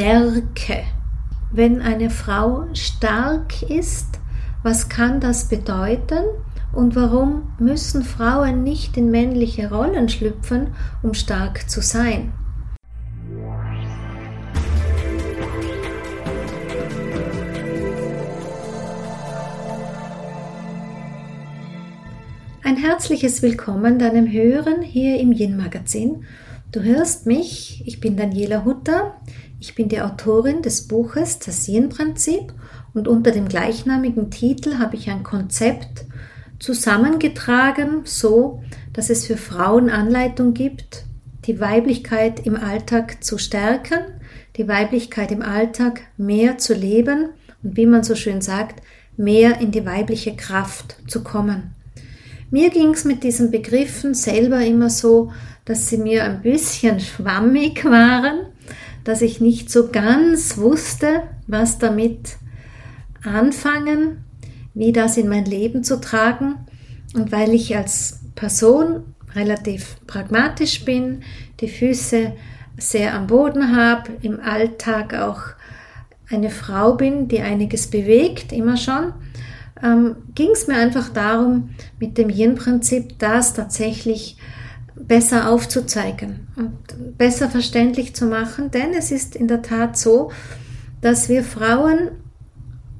Stärke. Wenn eine Frau stark ist, was kann das bedeuten? Und warum müssen Frauen nicht in männliche Rollen schlüpfen, um stark zu sein? Ein herzliches Willkommen deinem Hören hier im Yin Magazin. Du hörst mich, ich bin Daniela Hutter, ich bin die Autorin des Buches Das Yin Prinzip und unter dem gleichnamigen Titel habe ich ein Konzept zusammengetragen, so dass es für Frauen Anleitung gibt, die Weiblichkeit im Alltag zu stärken, die Weiblichkeit im Alltag mehr zu leben und wie man so schön sagt, mehr in die weibliche Kraft zu kommen. Mir ging es mit diesen Begriffen selber immer so, dass sie mir ein bisschen schwammig waren, dass ich nicht so ganz wusste, was damit anfangen, wie das in mein Leben zu tragen. Und weil ich als Person relativ pragmatisch bin, die Füße sehr am Boden habe, im Alltag auch eine Frau bin, die einiges bewegt, immer schon, ähm, ging es mir einfach darum, mit dem Yin-Prinzip das tatsächlich besser aufzuzeigen und besser verständlich zu machen, denn es ist in der Tat so, dass wir Frauen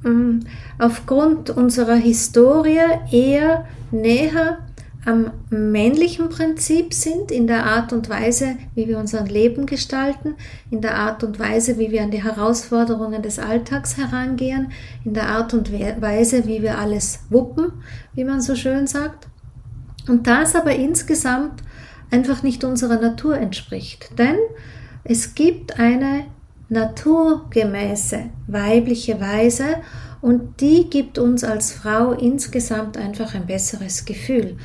ähm, aufgrund unserer Historie eher näher am männlichen Prinzip sind, in der Art und Weise, wie wir unser Leben gestalten, in der Art und Weise, wie wir an die Herausforderungen des Alltags herangehen, in der Art und Weise, wie wir alles wuppen, wie man so schön sagt. Und das aber insgesamt einfach nicht unserer Natur entspricht. Denn es gibt eine naturgemäße weibliche Weise und die gibt uns als Frau insgesamt einfach ein besseres Gefühl.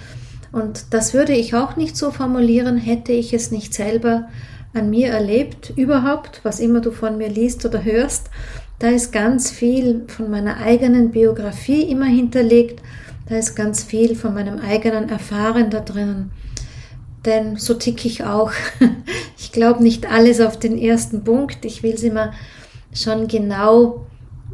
Und das würde ich auch nicht so formulieren, hätte ich es nicht selber an mir erlebt. Überhaupt, was immer du von mir liest oder hörst, da ist ganz viel von meiner eigenen Biografie immer hinterlegt. Da ist ganz viel von meinem eigenen Erfahren da drinnen. Denn so tick ich auch. Ich glaube nicht alles auf den ersten Punkt. Ich will es immer schon genau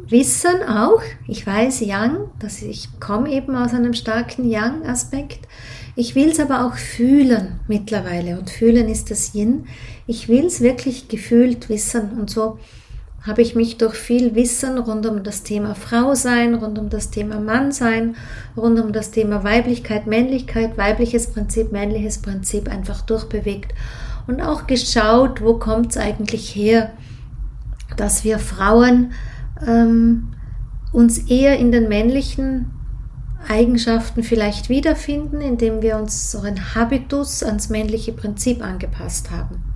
wissen auch. Ich weiß Yang, dass ich komme eben aus einem starken Yang-Aspekt. Ich will es aber auch fühlen mittlerweile und fühlen ist das Yin. Ich will es wirklich gefühlt wissen und so habe ich mich durch viel Wissen rund um das Thema Frau sein, rund um das Thema Mann sein, rund um das Thema Weiblichkeit, Männlichkeit, weibliches Prinzip, männliches Prinzip einfach durchbewegt und auch geschaut, wo kommt es eigentlich her, dass wir Frauen ähm, uns eher in den männlichen Eigenschaften vielleicht wiederfinden, indem wir unseren Habitus ans männliche Prinzip angepasst haben.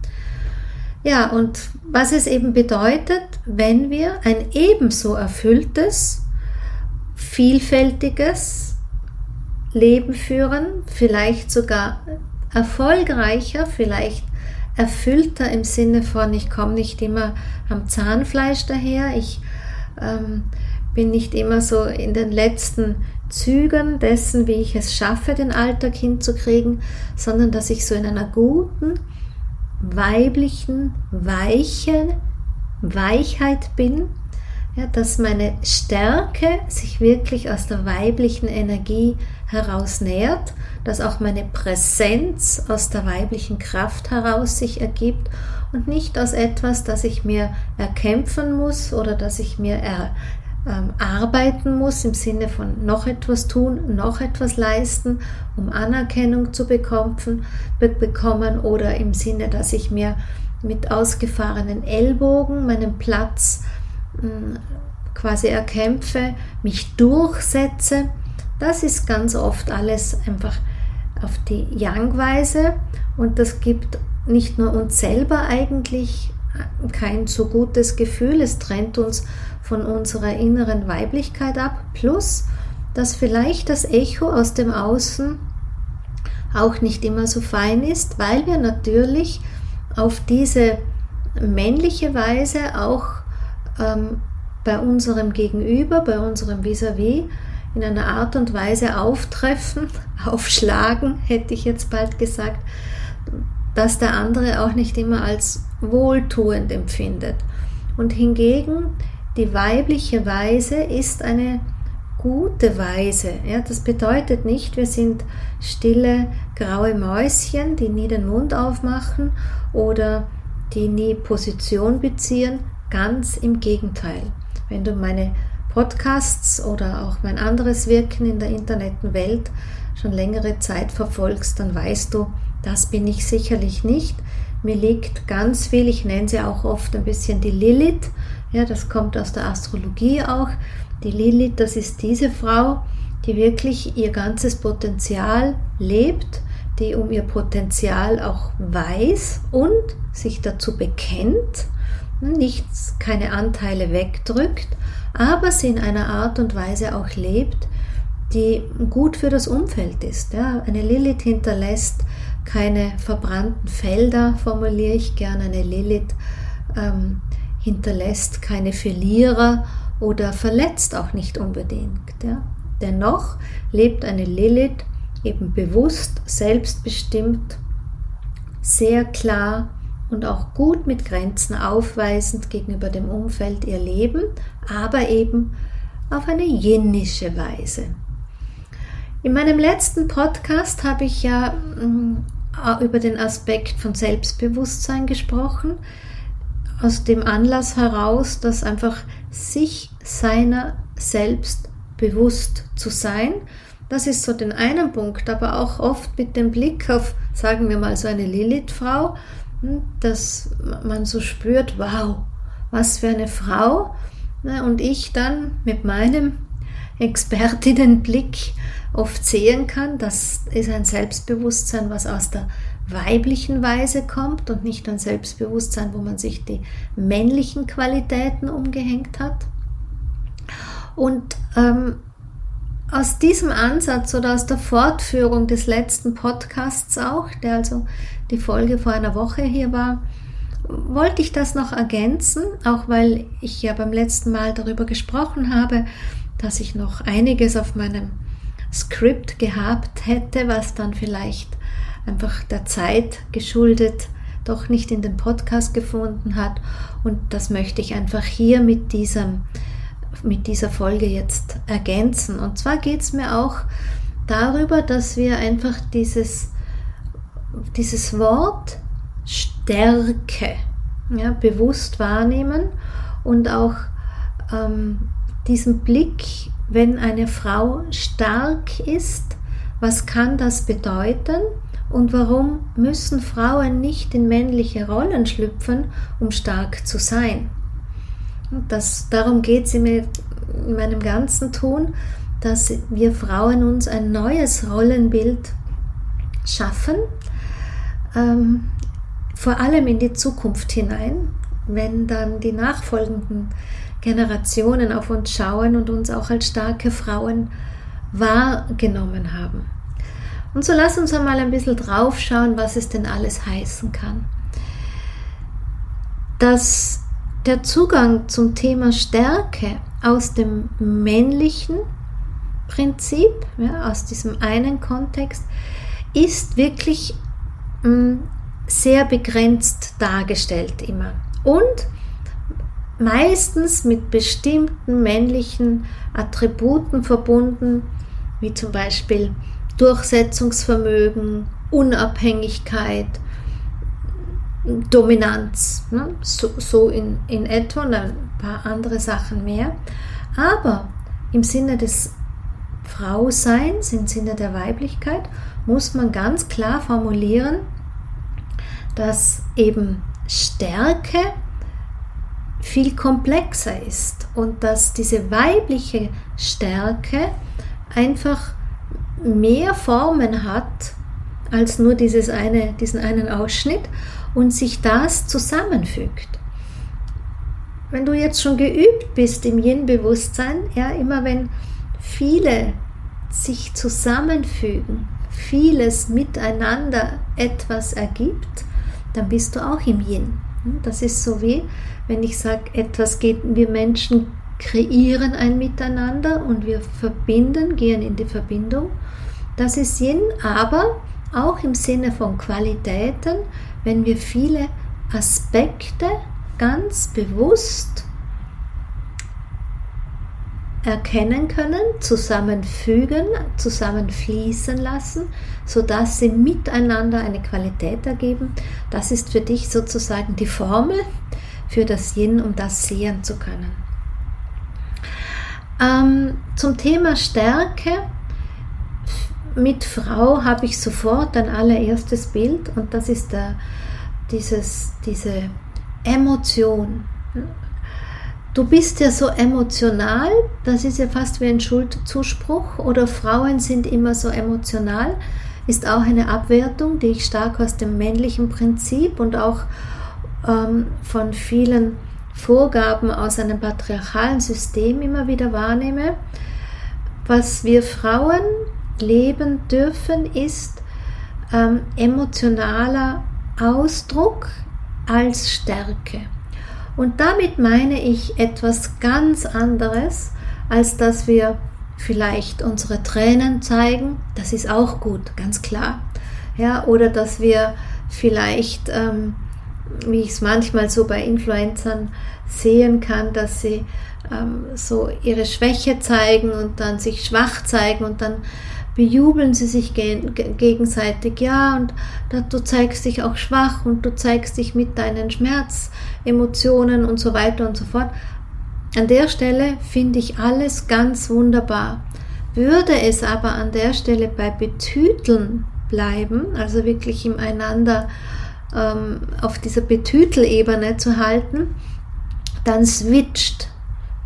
Ja, und was es eben bedeutet, wenn wir ein ebenso erfülltes, vielfältiges Leben führen, vielleicht sogar erfolgreicher, vielleicht erfüllter im Sinne von, ich komme nicht immer am Zahnfleisch daher, ich ähm, bin nicht immer so in den letzten Zügen dessen, wie ich es schaffe, den Alltag hinzukriegen, sondern dass ich so in einer guten, weiblichen, weichen Weichheit bin, ja, dass meine Stärke sich wirklich aus der weiblichen Energie heraus nährt, dass auch meine Präsenz aus der weiblichen Kraft heraus sich ergibt und nicht aus etwas, das ich mir erkämpfen muss oder das ich mir er, ähm, arbeiten muss im Sinne von noch etwas tun, noch etwas leisten, um Anerkennung zu bekommen, be bekommen oder im Sinne, dass ich mir mit ausgefahrenen Ellbogen meinen Platz mh, hm, quasi erkämpfe, mich durchsetze. Das ist ganz oft alles einfach auf die Yang-Weise und das gibt nicht nur uns selber eigentlich kein so gutes Gefühl, es trennt uns von unserer inneren Weiblichkeit ab, plus dass vielleicht das Echo aus dem Außen auch nicht immer so fein ist, weil wir natürlich auf diese männliche Weise auch ähm, bei unserem Gegenüber, bei unserem Vis-à-vis -vis in einer Art und Weise auftreffen, aufschlagen, hätte ich jetzt bald gesagt, dass der andere auch nicht immer als wohltuend empfindet. Und hingegen die weibliche Weise ist eine gute Weise. Ja, das bedeutet nicht, wir sind stille, graue Mäuschen, die nie den Mund aufmachen oder die nie Position beziehen. Ganz im Gegenteil. Wenn du meine Podcasts oder auch mein anderes Wirken in der Internetwelt schon längere Zeit verfolgst, dann weißt du, das bin ich sicherlich nicht. Mir liegt ganz viel, ich nenne sie auch oft ein bisschen die Lilith. Ja, das kommt aus der Astrologie auch. Die Lilith, das ist diese Frau, die wirklich ihr ganzes Potenzial lebt, die um ihr Potenzial auch weiß und sich dazu bekennt, nichts, keine Anteile wegdrückt, aber sie in einer Art und Weise auch lebt, die gut für das Umfeld ist. Ja, eine Lilith hinterlässt keine verbrannten Felder, formuliere ich gerne. Eine Lilith ähm, hinterlässt keine Verlierer oder verletzt auch nicht unbedingt. Ja. Dennoch lebt eine Lilith eben bewusst, selbstbestimmt, sehr klar und auch gut mit Grenzen aufweisend gegenüber dem Umfeld ihr Leben, aber eben auf eine jinnische Weise. In meinem letzten Podcast habe ich ja mm, über den Aspekt von Selbstbewusstsein gesprochen, aus dem Anlass heraus, dass einfach sich seiner selbst bewusst zu sein, das ist so den einen Punkt, aber auch oft mit dem Blick auf, sagen wir mal, so eine Lilith-Frau, hm, dass man so spürt, wow, was für eine Frau. Ne, und ich dann mit meinem Expertinnenblick oft sehen kann, das ist ein Selbstbewusstsein, was aus der weiblichen Weise kommt und nicht ein Selbstbewusstsein, wo man sich die männlichen Qualitäten umgehängt hat. Und ähm, aus diesem Ansatz oder aus der Fortführung des letzten Podcasts auch, der also die Folge vor einer Woche hier war, wollte ich das noch ergänzen, auch weil ich ja beim letzten Mal darüber gesprochen habe, dass ich noch einiges auf meinem Skript gehabt hätte, was dann vielleicht einfach der Zeit geschuldet doch nicht in den Podcast gefunden hat. Und das möchte ich einfach hier mit diesem mit dieser Folge jetzt ergänzen. Und zwar geht es mir auch darüber, dass wir einfach dieses, dieses Wort Stärke ja, bewusst wahrnehmen und auch ähm, diesen Blick, wenn eine Frau stark ist, was kann das bedeuten und warum müssen Frauen nicht in männliche Rollen schlüpfen, um stark zu sein? Das, darum geht es in meinem ganzen Tun, dass wir Frauen uns ein neues Rollenbild schaffen, ähm, vor allem in die Zukunft hinein, wenn dann die nachfolgenden Generationen auf uns schauen und uns auch als starke Frauen wahrgenommen haben. Und so lass uns einmal ein bisschen drauf schauen, was es denn alles heißen kann. Das der Zugang zum Thema Stärke aus dem männlichen Prinzip, ja, aus diesem einen Kontext, ist wirklich mh, mm, sehr begrenzt dargestellt immer. Und meistens mit bestimmten männlichen Attributen verbunden, wie zum Beispiel Durchsetzungsvermögen, Unabhängigkeit, Dominanz, ne? so, so in, in etwa und ein paar andere Sachen mehr. Aber im Sinne des Frauseins, im Sinne der Weiblichkeit, muss man ganz klar formulieren, dass eben Stärke viel komplexer ist und dass diese weibliche Stärke einfach mehr Formen hat als nur dieses eine, diesen einen Ausschnitt und sich das zusammenfügt. Wenn du jetzt schon geübt bist im Yin-Bewusstsein, ja, immer wenn viele sich zusammenfügen, vieles miteinander etwas ergibt, dann bist du auch im Yin. Das ist so wie, wenn ich sage, etwas geht, wir Menschen kreieren ein Miteinander und wir verbinden, gehen in die Verbindung. Das ist Yin, aber auch im Sinne von Qualitäten, wenn wir viele Aspekte ganz bewusst erkennen können, zusammenfügen, zusammenfließen lassen, sodass sie miteinander eine Qualität ergeben. Das ist für dich sozusagen die Formel für das Yin, um das sehen zu können. Ähm, zum Thema Stärke mit Frau habe ich sofort ein allererstes Bild und das ist der, dieses, diese Emotion. Du bist ja so emotional, das ist ja fast wie ein Schuldzuspruch oder Frauen sind immer so emotional, ist auch eine Abwertung, die ich stark aus dem männlichen Prinzip und auch ähm, von vielen Vorgaben aus einem patriarchalen System immer wieder wahrnehme. Was wir Frauen leben dürfen, ist ähm, emotionaler Ausdruck als Stärke. Und damit meine ich etwas ganz anderes, als dass wir vielleicht unsere Tränen zeigen. Das ist auch gut, ganz klar. Ja, oder dass wir vielleicht, ähm, wie ich es manchmal so bei Influencern sehen kann, dass sie ähm, so ihre Schwäche zeigen und dann sich schwach zeigen und dann bejubeln sie sich gegenseitig, ja, und du zeigst dich auch schwach und du zeigst dich mit deinen Schmerzemotionen und so weiter und so fort. An der Stelle finde ich alles ganz wunderbar. Würde es aber an der Stelle bei Betüteln bleiben, also wirklich im Einander ähm, auf dieser Betütelebene zu halten, dann switcht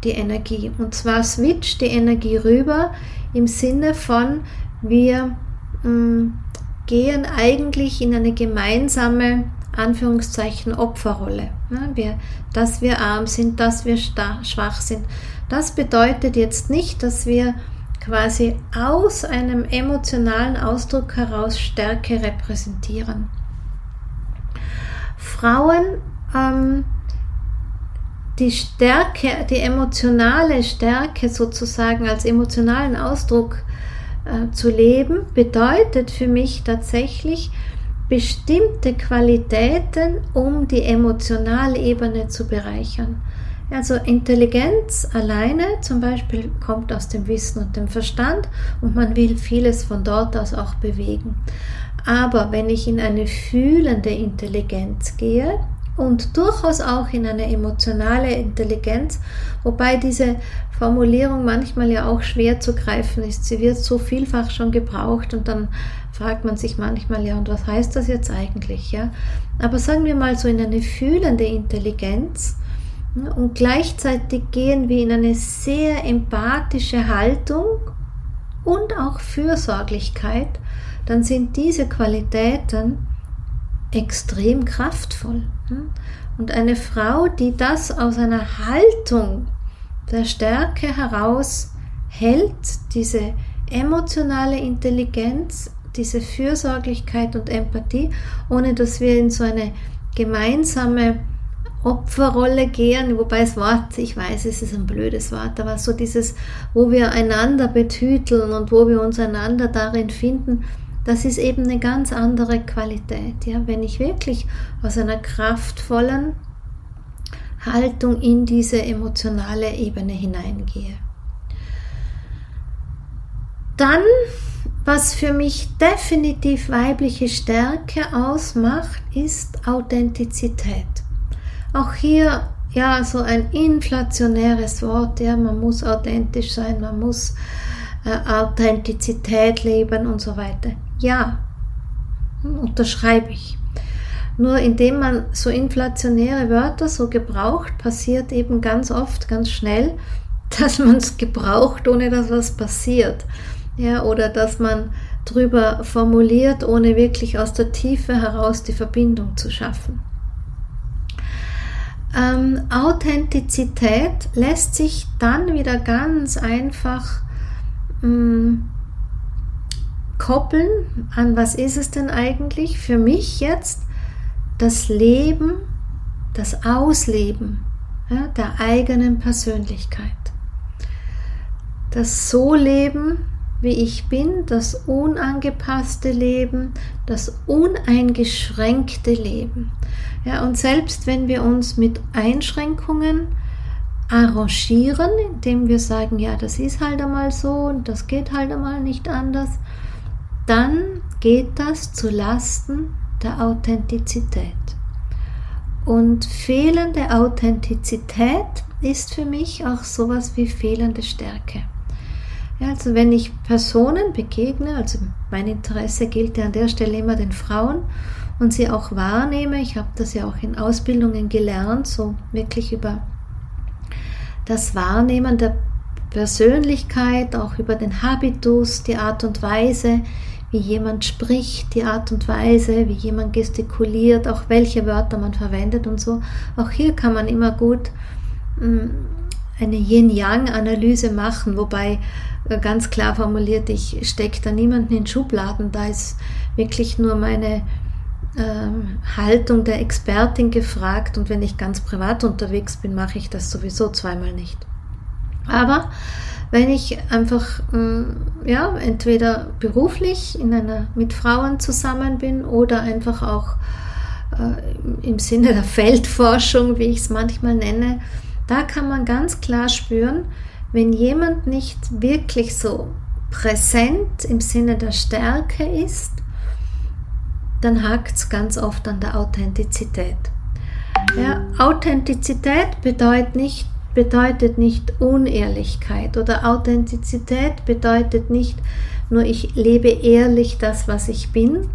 die Energie. Und zwar switcht die Energie rüber im Sinne von, wir mh, mm, gehen eigentlich in eine gemeinsame Anführungszeichen Opferrolle. Ja, wir, dass wir arm sind, dass wir schwach sind. Das bedeutet jetzt nicht, dass wir quasi aus einem emotionalen Ausdruck heraus Stärke repräsentieren. Frauen ähm, die Stärke, die emotionale Stärke sozusagen als emotionalen Ausdruck äh, zu leben, bedeutet für mich tatsächlich bestimmte Qualitäten, um die emotionale Ebene zu bereichern. Also Intelligenz alleine zum Beispiel kommt aus dem Wissen und dem Verstand und man will vieles von dort aus auch bewegen. Aber wenn ich in eine fühlende Intelligenz gehe, und durchaus auch in eine emotionale Intelligenz, wobei diese Formulierung manchmal ja auch schwer zu greifen ist. Sie wird so vielfach schon gebraucht und dann fragt man sich manchmal, ja, und was heißt das jetzt eigentlich? Ja? Aber sagen wir mal so in eine fühlende Intelligenz und gleichzeitig gehen wir in eine sehr empathische Haltung und auch Fürsorglichkeit, dann sind diese Qualitäten extrem kraftvoll. Und eine Frau, die das aus einer Haltung der Stärke heraus hält, diese emotionale Intelligenz, diese Fürsorglichkeit und Empathie, ohne dass wir in so eine gemeinsame Opferrolle gehen, wobei das Wort, ich weiß, es ist ein blödes Wort, aber so dieses, wo wir einander betüteln und wo wir uns einander darin finden, das ist eben eine ganz andere Qualität. Ja? Wenn ich wirklich aus einer kraftvollen Haltung in diese emotionale Ebene hineingehe. Dann, was für mich definitiv weibliche Stärke ausmacht, ist Authentizität. Auch hier ja so ein inflationäres Wort, ja, man muss authentisch sein, man muss äh, Authentizität leben und so weiter. Ja, unterschreibe ich. Nur indem man so inflationäre Wörter so gebraucht, passiert eben ganz oft, ganz schnell, dass man es gebraucht, ohne dass was passiert. Ja, oder dass man drüber formuliert, ohne wirklich aus der Tiefe heraus die Verbindung zu schaffen. Ähm, Authentizität lässt sich dann wieder ganz einfach mh, mm, koppeln an, was ist es denn eigentlich für mich jetzt, das Leben, das Ausleben ja, der eigenen Persönlichkeit. Das So leben, wie ich bin, das unangepasste Leben, das uneingeschränkte Leben. Ja, und selbst wenn wir uns mit Einschränkungen arrangieren, indem wir sagen, ja, das ist halt einmal so und das geht halt einmal nicht anders, dann geht das zu Lasten der Authentizität. Und fehlende Authentizität ist für mich auch sowas wie fehlende Stärke. Ja, also wenn ich Personen begegne, also mein Interesse gilt ja an der Stelle immer den Frauen und sie auch wahrnehme, ich habe das ja auch in Ausbildungen gelernt, so wirklich über das Wahrnehmen der Persönlichkeit, auch über den Habitus, die Art und Weise, wie jemand spricht, die Art und Weise, wie jemand gestikuliert, auch welche Wörter man verwendet und so. Auch hier kann man immer gut mm, eine Yin-Yang-Analyse machen, wobei äh, ganz klar formuliert, ich stecke da niemanden in Schubladen, da ist wirklich nur meine ähm, Haltung der Expertin gefragt und wenn ich ganz privat unterwegs bin, mache ich das sowieso zweimal nicht. Aber wenn ich einfach mm, ja entweder beruflich in einer mit Frauen zusammen bin oder einfach auch äh, im Sinne der Feldforschung, wie ich es manchmal nenne, da kann man ganz klar spüren, wenn jemand nicht wirklich so präsent im Sinne der Stärke ist, dann hakt es ganz oft an der Authentizität. Ja, Authentizität bedeutet nicht, bedeutet nicht Unehrlichkeit oder Authentizität bedeutet nicht nur ich lebe ehrlich das, was ich bin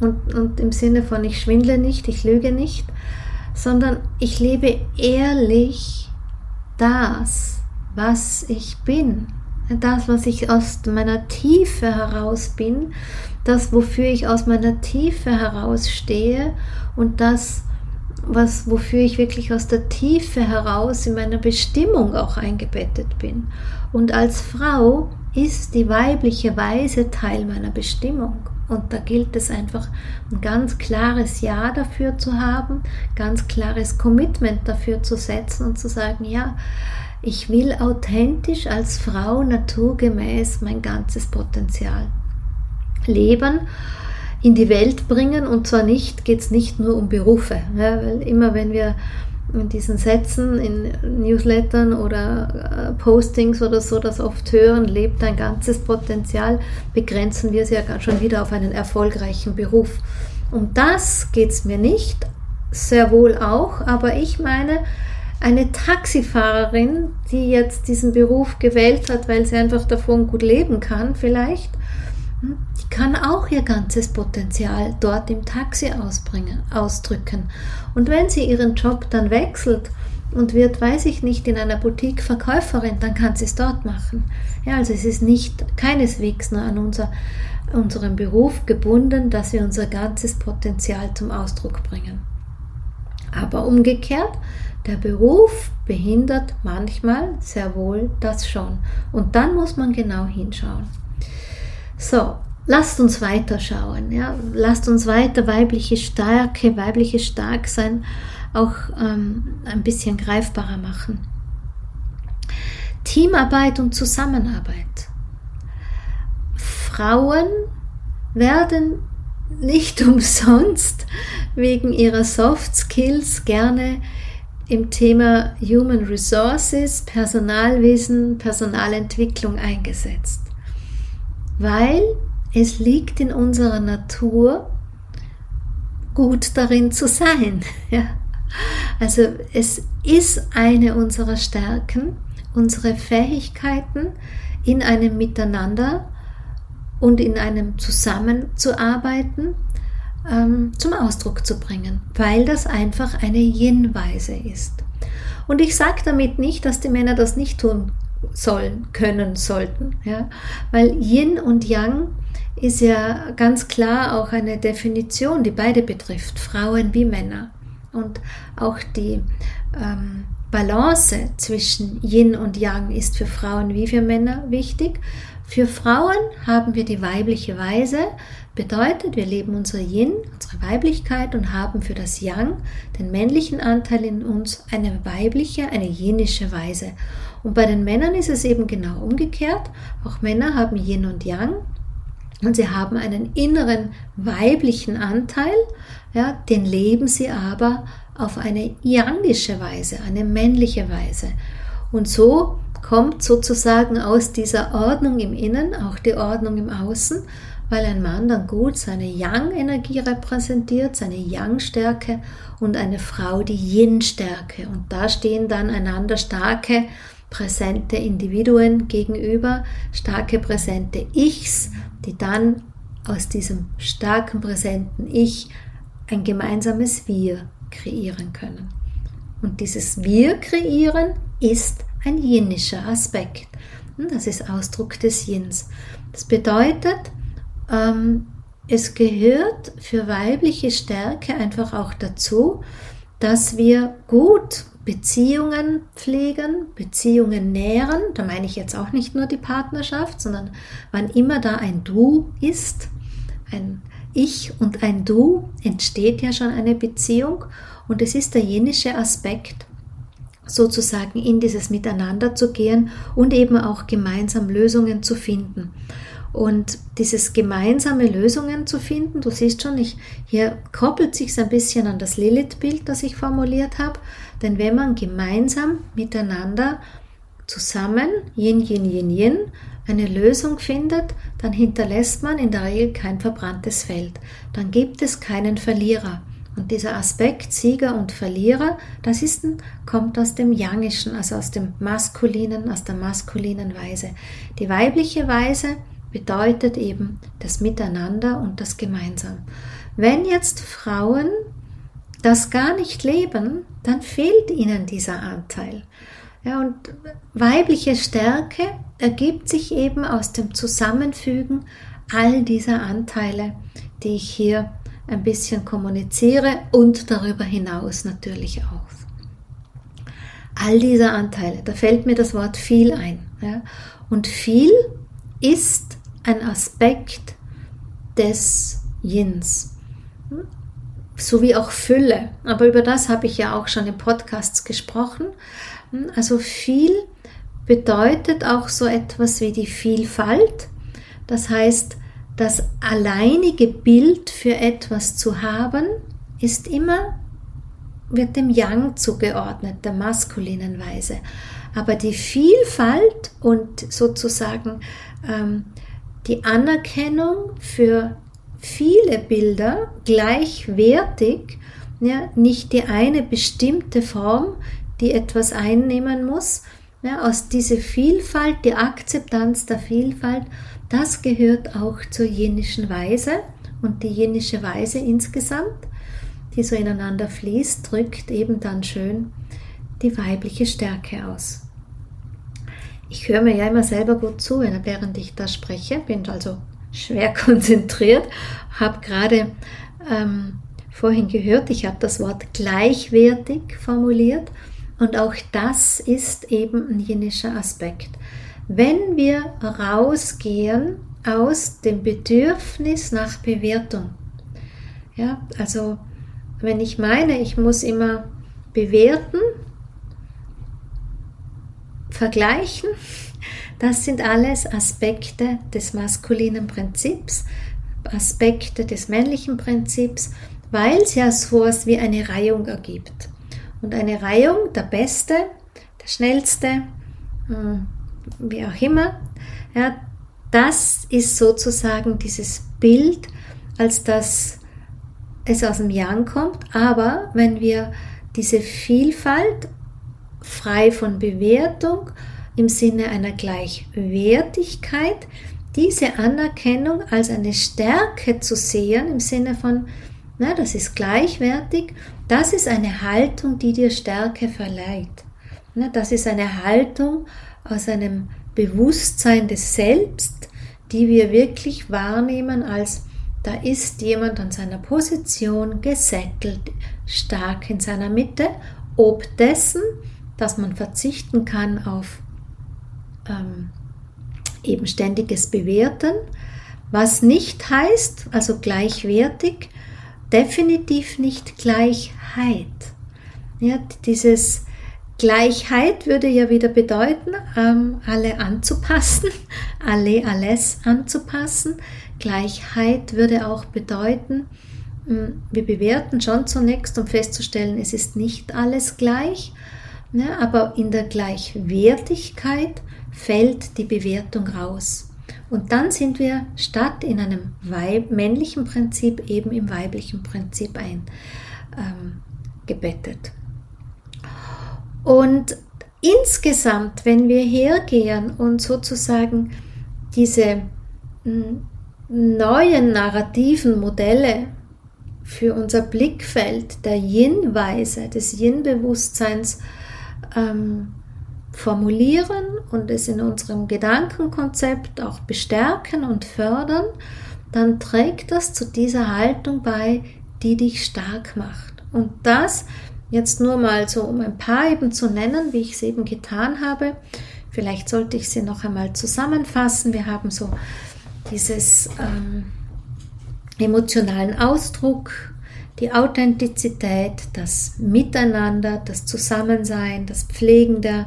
und, und im Sinne von ich schwindle nicht, ich lüge nicht, sondern ich lebe ehrlich das, was ich bin. Das, was ich aus meiner Tiefe heraus bin, das, wofür ich aus meiner Tiefe heraus stehe und das, was, wofür ich wirklich aus der Tiefe heraus in meiner Bestimmung auch eingebettet bin. Und als Frau ist die weibliche Weise Teil meiner Bestimmung. Und da gilt es einfach, ein ganz klares Ja dafür zu haben, ganz klares Commitment dafür zu setzen und zu sagen, ja, ich will authentisch als Frau naturgemäß mein ganzes Potenzial leben, in die Welt bringen und zwar nicht, geht es nicht nur um Berufe, ja, weil immer wenn wir in diesen Sätzen, in Newslettern oder äh, Postings oder so das oft hören, lebt dein ganzes Potenzial, begrenzen wir es ja schon wieder auf einen erfolgreichen Beruf. Um das geht es mir nicht, sehr wohl auch, aber ich meine, eine Taxifahrerin, die jetzt diesen Beruf gewählt hat, weil sie einfach davon gut leben kann, vielleicht, die kann auch ihr ganzes Potenzial dort im Taxi ausbringen, ausdrücken. Und wenn sie ihren Job dann wechselt und wird, weiß ich nicht, in einer Boutique Verkäuferin, dann kann sie es dort machen. Ja, also es ist nicht keineswegs nur an unser, unserem Beruf gebunden, dass wir unser ganzes Potenzial zum Ausdruck bringen. Aber umgekehrt, der Beruf behindert manchmal sehr wohl das schon. Und dann muss man genau hinschauen. So, lasst uns weiter schauen. Ja? Lasst uns weiter weibliche Stärke, weibliches Starksein auch ähm, ein bisschen greifbarer machen. Teamarbeit und Zusammenarbeit. Frauen werden nicht umsonst wegen ihrer Soft Skills gerne im Thema Human Resources, Personalwesen, Personalentwicklung eingesetzt. Weil es liegt in unserer Natur, gut darin zu sein. Ja? Also es ist eine unserer Stärken, unsere Fähigkeiten in einem Miteinander und in einem Zusammenzuarbeiten ähm, zum Ausdruck zu bringen, weil das einfach eine Yin-Weise ist. Und ich sage damit nicht, dass die Männer das nicht tun sollen, können, sollten, ja? weil Yin und Yang ist ja ganz klar auch eine Definition, die beide betrifft, Frauen wie Männer. Und auch die ähm, Balance zwischen Yin und Yang ist für Frauen wie für Männer wichtig. Für Frauen haben wir die weibliche Weise, bedeutet, wir leben unser Yin, unsere Weiblichkeit und haben für das Yang, den männlichen Anteil in uns, eine weibliche, eine jenische Weise. Und bei den Männern ist es eben genau umgekehrt. Auch Männer haben Yin und Yang und sie haben einen inneren weiblichen Anteil, ja, den leben sie aber auf eine yangische Weise, eine männliche Weise. Und so kommt sozusagen aus dieser Ordnung im Innen auch die Ordnung im Außen, weil ein Mann dann gut seine Yang-Energie repräsentiert, seine Yang-Stärke und eine Frau die Yin-Stärke. Und da stehen dann einander starke, präsente Individuen gegenüber, starke, präsente Ichs, die dann aus diesem starken, präsenten Ich ein gemeinsames Wir kreieren können. Und dieses Wir kreieren ist ein jinischer Aspekt. Das ist Ausdruck des Yins. Das bedeutet, ähm, es gehört für weibliche Stärke einfach auch dazu, dass wir gut Beziehungen pflegen, Beziehungen nähren. Da meine ich jetzt auch nicht nur die Partnerschaft, sondern wann immer da ein Du ist, ein Ich und ein Du, entsteht ja schon eine Beziehung. Und es ist der jenische Aspekt, sozusagen in dieses Miteinander zu gehen und eben auch gemeinsam Lösungen zu finden. Und dieses gemeinsame Lösungen zu finden, du siehst schon, ich, hier koppelt sich ein bisschen an das Lilith-Bild, das ich formuliert habe. Denn wenn man gemeinsam miteinander zusammen, Yin, Yin, Yin, Yin, eine Lösung findet, dann hinterlässt man in der Regel kein verbranntes Feld. Dann gibt es keinen Verlierer. Und dieser Aspekt Sieger und Verlierer, das ist, kommt aus dem Yangischen, also aus dem Maskulinen, aus der maskulinen Weise. Die weibliche Weise bedeutet eben das Miteinander und das Gemeinsam. Wenn jetzt Frauen das gar nicht leben, dann fehlt ihnen dieser Anteil. Ja, und weibliche Stärke ergibt sich eben aus dem Zusammenfügen all dieser Anteile, die ich hier ein bisschen kommuniziere und darüber hinaus natürlich auch. All diese Anteile, da fällt mir das Wort viel ein. Ja? Und viel ist ein Aspekt des Yins, so wie auch Fülle. Aber über das habe ich ja auch schon in Podcasts gesprochen. Also viel bedeutet auch so etwas wie die Vielfalt. Das heißt, das alleinige Bild für etwas zu haben, ist immer, wird dem Yang zugeordnet, der maskulinen Weise. Aber die Vielfalt und sozusagen ähm, die Anerkennung für viele Bilder gleichwertig, ja, nicht die eine bestimmte Form, die etwas einnehmen muss, ja, aus dieser Vielfalt, die Akzeptanz der Vielfalt, das gehört auch zur jenischen Weise und die jenische Weise insgesamt, die so ineinander fließt, drückt eben dann schön die weibliche Stärke aus. Ich höre mir ja immer selber gut zu, während ich da spreche, bin also schwer konzentriert, habe gerade ähm, vorhin gehört, ich habe das Wort gleichwertig formuliert und auch das ist eben ein jenischer Aspekt. Wenn wir rausgehen aus dem Bedürfnis nach Bewertung, ja, also wenn ich meine, ich muss immer bewerten, vergleichen. Das sind alles Aspekte des maskulinen Prinzips, Aspekte des männlichen Prinzips, weil es ja so etwas wie eine Reihung ergibt. Und eine Reihung, der Beste, der Schnellste, hm, wie auch immer, ja, das ist sozusagen dieses Bild, als dass es aus dem Yang kommt. Aber wenn wir diese Vielfalt frei von Bewertung im Sinne einer Gleichwertigkeit, diese Anerkennung als eine Stärke zu sehen, im Sinne von, na, das ist gleichwertig, das ist eine Haltung, die dir Stärke verleiht. Na, das ist eine Haltung aus einem Bewusstsein des Selbst, die wir wirklich wahrnehmen als da ist jemand an seiner Position gesettelt, stark in seiner Mitte, ob dessen, dass man verzichten kann auf ähm, eben ständiges Bewerten, was nicht heißt, also gleichwertig, definitiv nicht Gleichheit. Ja, dieses Gleichheit würde ja wieder bedeuten, ähm, alle anzupassen, alle alles anzupassen. Gleichheit würde auch bedeuten, hm, wir bewerten schon zunächst, um festzustellen, es ist nicht alles gleich, ne, aber in der Gleichwertigkeit fällt die Bewertung raus. Und dann sind wir statt in einem Weib männlichen Prinzip eben im weiblichen Prinzip eingebettet. Ähm, und insgesamt, wenn wir hergehen und sozusagen diese hm, neuen narrativen Modelle für unser Blickfeld der Yin-Weise, des Yin-Bewusstseins ähm, formulieren und es in unserem Gedankenkonzept auch bestärken und fördern, dann trägt das zu dieser Haltung bei, die dich stark macht. Und das Jetzt nur mal so, um ein paar eben zu nennen, wie ich es eben getan habe. Vielleicht sollte ich sie noch einmal zusammenfassen. Wir haben so dieses ähm, emotionalen Ausdruck, die Authentizität, das Miteinander, das Zusammensein, das Pflegen der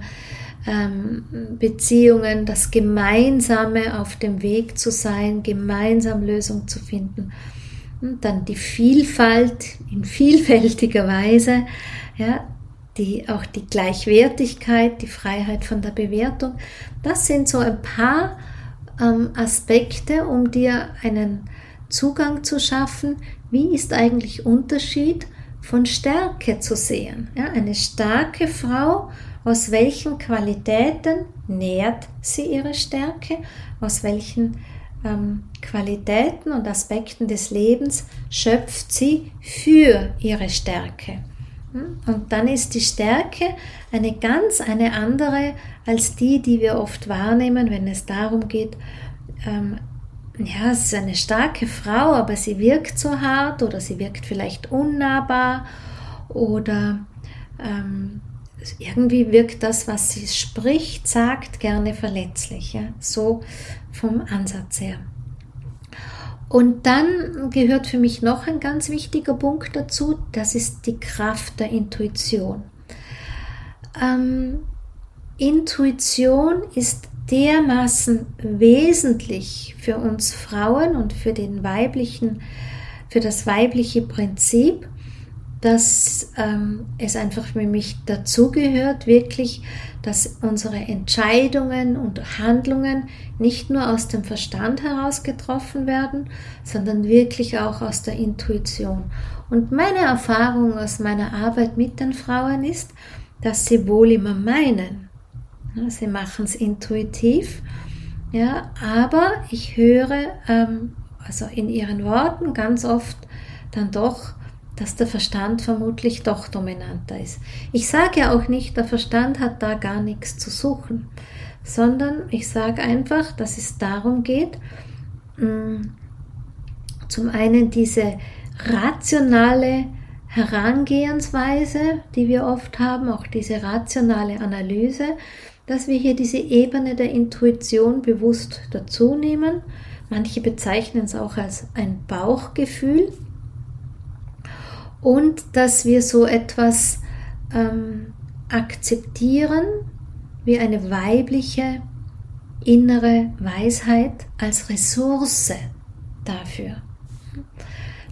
ähm, Beziehungen, das Gemeinsame auf dem Weg zu sein, gemeinsam Lösungen zu finden und dann die Vielfalt in vielfältiger Weise, ja, die, auch die Gleichwertigkeit, die Freiheit von der Bewertung. Das sind so ein paar ähm, Aspekte, um dir einen Zugang zu schaffen. Wie ist eigentlich Unterschied von Stärke zu sehen? Ja, eine starke Frau, aus welchen Qualitäten nährt sie ihre Stärke? Aus welchen ähm, Qualitäten und Aspekten des Lebens schöpft sie für ihre Stärke. Hm? Und dann ist die Stärke eine ganz eine andere als die, die wir oft wahrnehmen, wenn es darum geht, ähm, ja, es ist eine starke Frau, aber sie wirkt so hart oder sie wirkt vielleicht unnahbar oder ähm, irgendwie wirkt das, was sie spricht, sagt, gerne verletzlich. Ja? So vom Ansatz her. Und dann gehört für mich noch ein ganz wichtiger Punkt dazu, das ist die Kraft der Intuition. Ähm, Intuition ist dermaßen wesentlich für uns Frauen und für den weiblichen, für das weibliche Prinzip, dass ähm, es einfach für mich dazugehört, wirklich, dass unsere Entscheidungen und Handlungen nicht nur aus dem Verstand heraus getroffen werden, sondern wirklich auch aus der Intuition. Und meine Erfahrung aus meiner Arbeit mit den Frauen ist, dass sie wohl immer meinen. Sie machen es intuitiv, ja, aber ich höre ähm, also in ihren Worten ganz oft dann doch, dass der Verstand vermutlich doch dominanter ist. Ich sage ja auch nicht, der Verstand hat da gar nichts zu suchen, sondern ich sage einfach, dass es darum geht, mm, zum einen diese rationale Herangehensweise, die wir oft haben, auch diese rationale Analyse, dass wir hier diese Ebene der Intuition bewusst dazu nehmen. Manche bezeichnen es auch als ein Bauchgefühl, und dass wir so etwas ähm, akzeptieren wie eine weibliche innere Weisheit als Ressource dafür.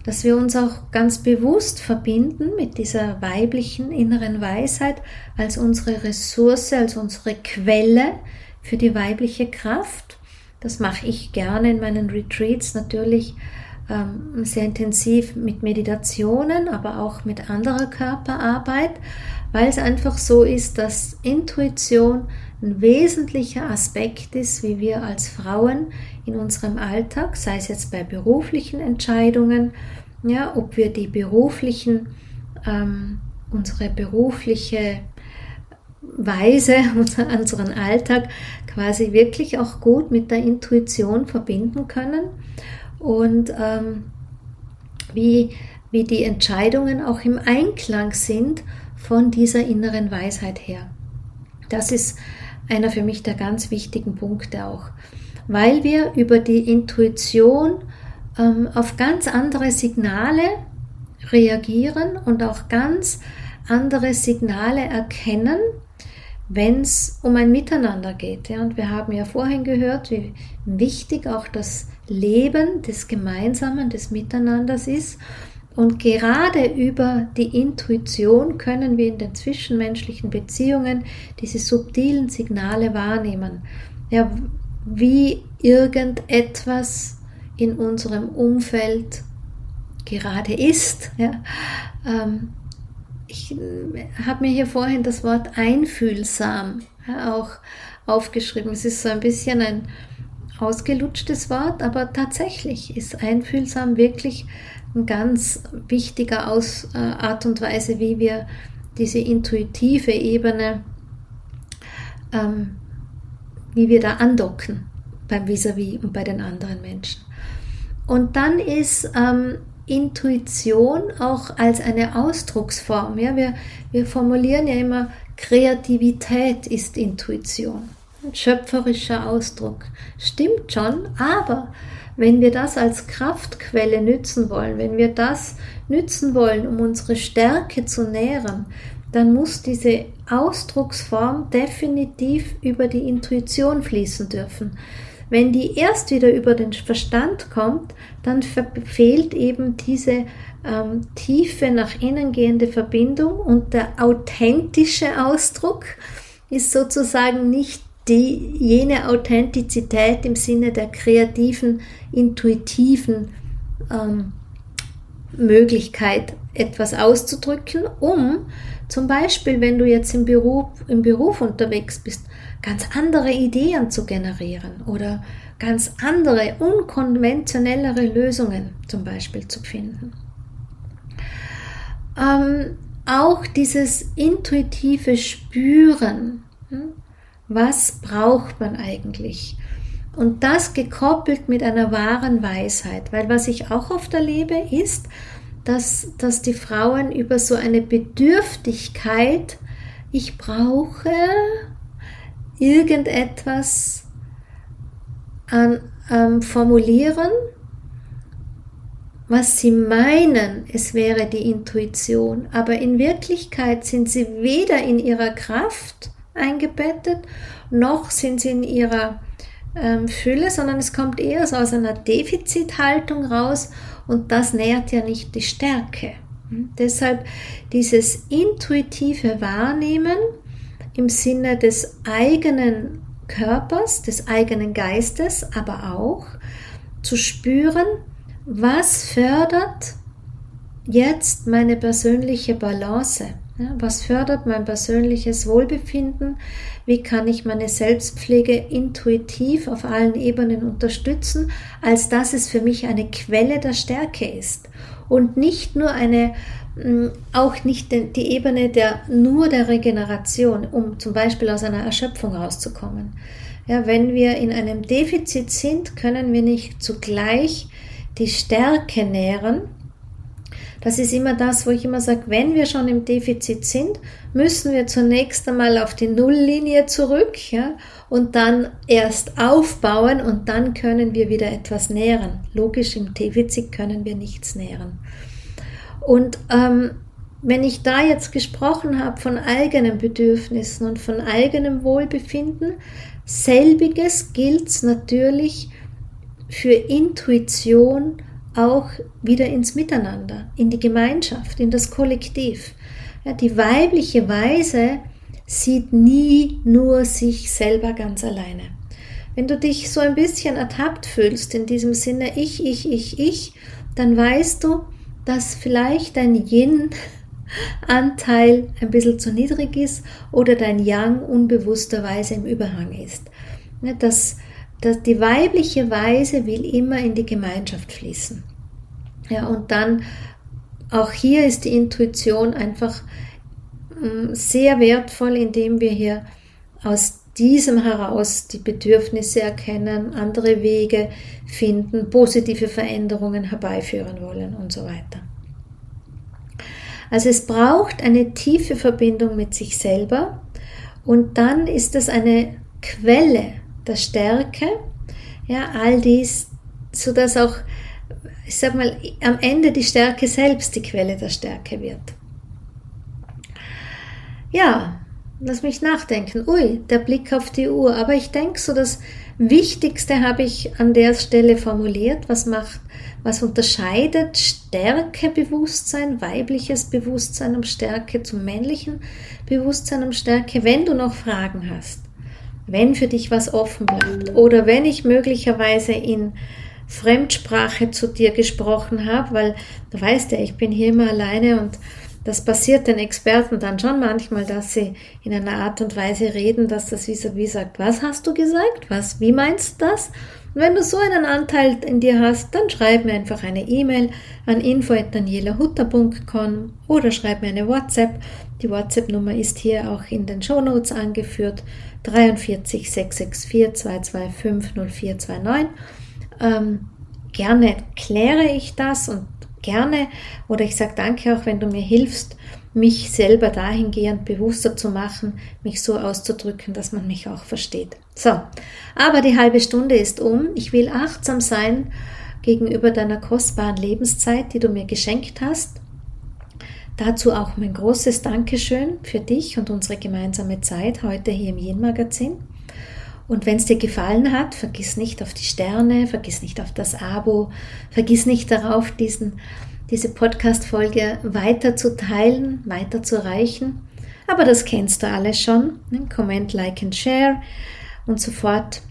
Dass wir uns auch ganz bewusst verbinden mit dieser weiblichen inneren Weisheit als unsere Ressource, als unsere Quelle für die weibliche Kraft. Das mache ich gerne in meinen Retreats natürlich ähm, sehr intensiv mit Meditationen, aber auch mit anderer Körperarbeit, weil es einfach so ist, dass Intuition ein wesentlicher Aspekt ist, wie wir als Frauen in unserem Alltag, sei es jetzt bei beruflichen Entscheidungen, ja, ob wir die beruflichen, ähm, unsere berufliche Weise, unseren Alltag quasi wirklich auch gut mit der Intuition verbinden können und ähm, wie, wie die Entscheidungen auch im Einklang sind von dieser inneren Weisheit her. Das ist einer für mich der ganz wichtigen Punkte auch. weil wir über die Intuition ähm, auf ganz andere Signale reagieren und auch ganz andere Signale erkennen, wenn es um ein Miteinander geht. Ja, und wir haben ja vorhin gehört, wie wichtig auch das Leben des Gemeinsamen, des Miteinanders ist. Und gerade über die Intuition können wir in den zwischenmenschlichen Beziehungen diese subtilen Signale wahrnehmen. Ja, wie irgendetwas in unserem Umfeld gerade ist. Ja. Ähm, ich äh, habe mir hier vorhin das Wort einfühlsam ja, auch aufgeschrieben. Es ist so ein bisschen ein ausgelutschtes Wort, aber tatsächlich ist einfühlsam wirklich eine ganz wichtige Aus, äh, Art und Weise, wie wir diese intuitive Ebene, ähm, wie wir da andocken beim Vis-a-vis -vis und bei den anderen Menschen. Und dann ist ähm, Intuition auch als eine Ausdrucksform. Ja? Wir, wir formulieren ja immer, Kreativität ist Intuition. Schöpferischer Ausdruck. Stimmt schon, aber wenn wir das als Kraftquelle nützen wollen, wenn wir das nützen wollen, um unsere Stärke zu nähren, dann muss diese Ausdrucksform definitiv über die Intuition fließen dürfen. Wenn die erst wieder über den Verstand kommt, dann fehlt eben diese ähm, tiefe nach innen gehende Verbindung und der authentische Ausdruck ist sozusagen nicht die, jene Authentizität im Sinne der kreativen, intuitiven ähm, Möglichkeit, etwas auszudrücken, um zum Beispiel, wenn du jetzt im Beruf, im Beruf unterwegs bist, ganz andere Ideen zu generieren oder ganz andere, unkonventionellere Lösungen zum Beispiel zu finden. Ähm, auch dieses intuitive Spüren, hm, was braucht man eigentlich? Und das gekoppelt mit einer wahren Weisheit, weil was ich auch oft erlebe ist, dass, dass die Frauen über so eine Bedürftigkeit, ich brauche irgendetwas an, ähm, formulieren, was sie meinen, es wäre die Intuition, aber in Wirklichkeit sind sie weder in ihrer Kraft eingebettet, noch sind sie in ihrer ähm, Fülle, sondern es kommt eher so aus einer Defizithaltung raus und das nährt ja nicht die Stärke. Hm? Deshalb dieses intuitive Wahrnehmen im Sinne des eigenen Körpers, des eigenen Geistes, aber auch zu spüren, was fördert jetzt meine persönliche Balance, was fördert mein persönliches Wohlbefinden, wie kann ich meine Selbstpflege intuitiv auf allen Ebenen unterstützen, als dass es für mich eine Quelle der Stärke ist und nicht nur eine Mm, auch nicht die Ebene der nur der Regeneration, um zum Beispiel aus einer Erschöpfung rauszukommen. Ja, wenn wir in einem Defizit sind, können wir nicht zugleich die Stärke nähren. Das ist immer das, wo ich immer sage, wenn wir schon im Defizit sind, müssen wir zunächst einmal auf die Nulllinie zurück ja, und dann erst aufbauen und dann können wir wieder etwas nähren. Logisch, im Defizit können wir nichts nähren. Und ähm, wenn ich da jetzt gesprochen habe von eigenen Bedürfnissen und von eigenem Wohlbefinden, selbiges gilt natürlich für Intuition auch wieder ins Miteinander, in die Gemeinschaft, in das Kollektiv. Ja, die weibliche Weise sieht nie nur sich selber ganz alleine. Wenn du dich so ein bisschen ertappt fühlst in diesem Sinne ich, ich, ich, ich, dann weißt du, dass vielleicht dein Yin-Anteil ein bisschen zu niedrig ist oder dein Yang unbewussterweise im Überhang ist. Dass, dass die weibliche Weise will immer in die Gemeinschaft fließen. Ja, und dann auch hier ist die Intuition einfach mm, sehr wertvoll, indem wir hier aus diesem heraus die Bedürfnisse erkennen, andere Wege finden, positive Veränderungen herbeiführen wollen und so weiter. Also es braucht eine tiefe Verbindung mit sich selber und dann ist es eine Quelle der Stärke, Ja, all dies, sodass auch, ich sag mal, am Ende die Stärke selbst die Quelle der Stärke wird. Ja, lass mich nachdenken. Ui, der Blick auf die Uhr. Aber ich denke so, das Wichtigste habe ich an der Stelle formuliert. Was macht, was unterscheidet Stärkebewusstsein, weibliches Bewusstsein um Stärke zum männlichen Bewusstsein um Stärke, wenn du noch Fragen hast, wenn für dich was offen bleibt oder wenn ich möglicherweise in Fremdsprache zu dir gesprochen habe, weil du weißt ja, ich bin hier immer alleine und das passiert den Experten dann schon manchmal, dass sie in einer Art und Weise reden, dass das vis-à-vis sagt, was hast du gesagt? Was, wie meinst du das? Und wenn du so einen Anteil in dir hast, dann schreib mir einfach eine E-Mail an info.danielahutter.com oder schreib mir eine WhatsApp. Die WhatsApp-Nummer ist hier auch in den Shownotes angeführt. 43 664 225 0429. Ähm, gerne kläre ich das und gerne oder ich sage danke auch, wenn du mir hilfst, mich selber dahingehend bewusster zu machen, mich so auszudrücken, dass man mich auch versteht. So, aber die halbe Stunde ist um. Ich will achtsam sein gegenüber deiner kostbaren Lebenszeit, die du mir geschenkt hast. Dazu auch mein großes Dankeschön für dich und unsere gemeinsame Zeit heute hier im Yin-Magazin. Und wenn es dir gefallen hat, vergiss nicht auf die Sterne, vergiss nicht auf das Abo, vergiss nicht darauf, diesen, diese Podcast-Folge weiter zu teilen, weiter zu reichen. Aber das kennst du alles schon. Ne? Comment, Like and Share und so fort.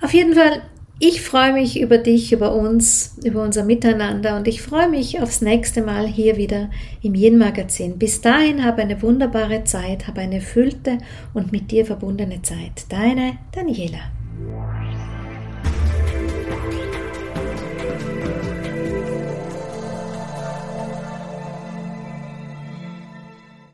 Auf jeden Fall ich freue mich über dich, über uns, über unser Miteinander und ich freue mich aufs nächste Mal hier wieder im Yin Magazin. Bis dahin habe eine wunderbare Zeit, habe eine erfüllte und mit dir verbundene Zeit. Deine Daniela.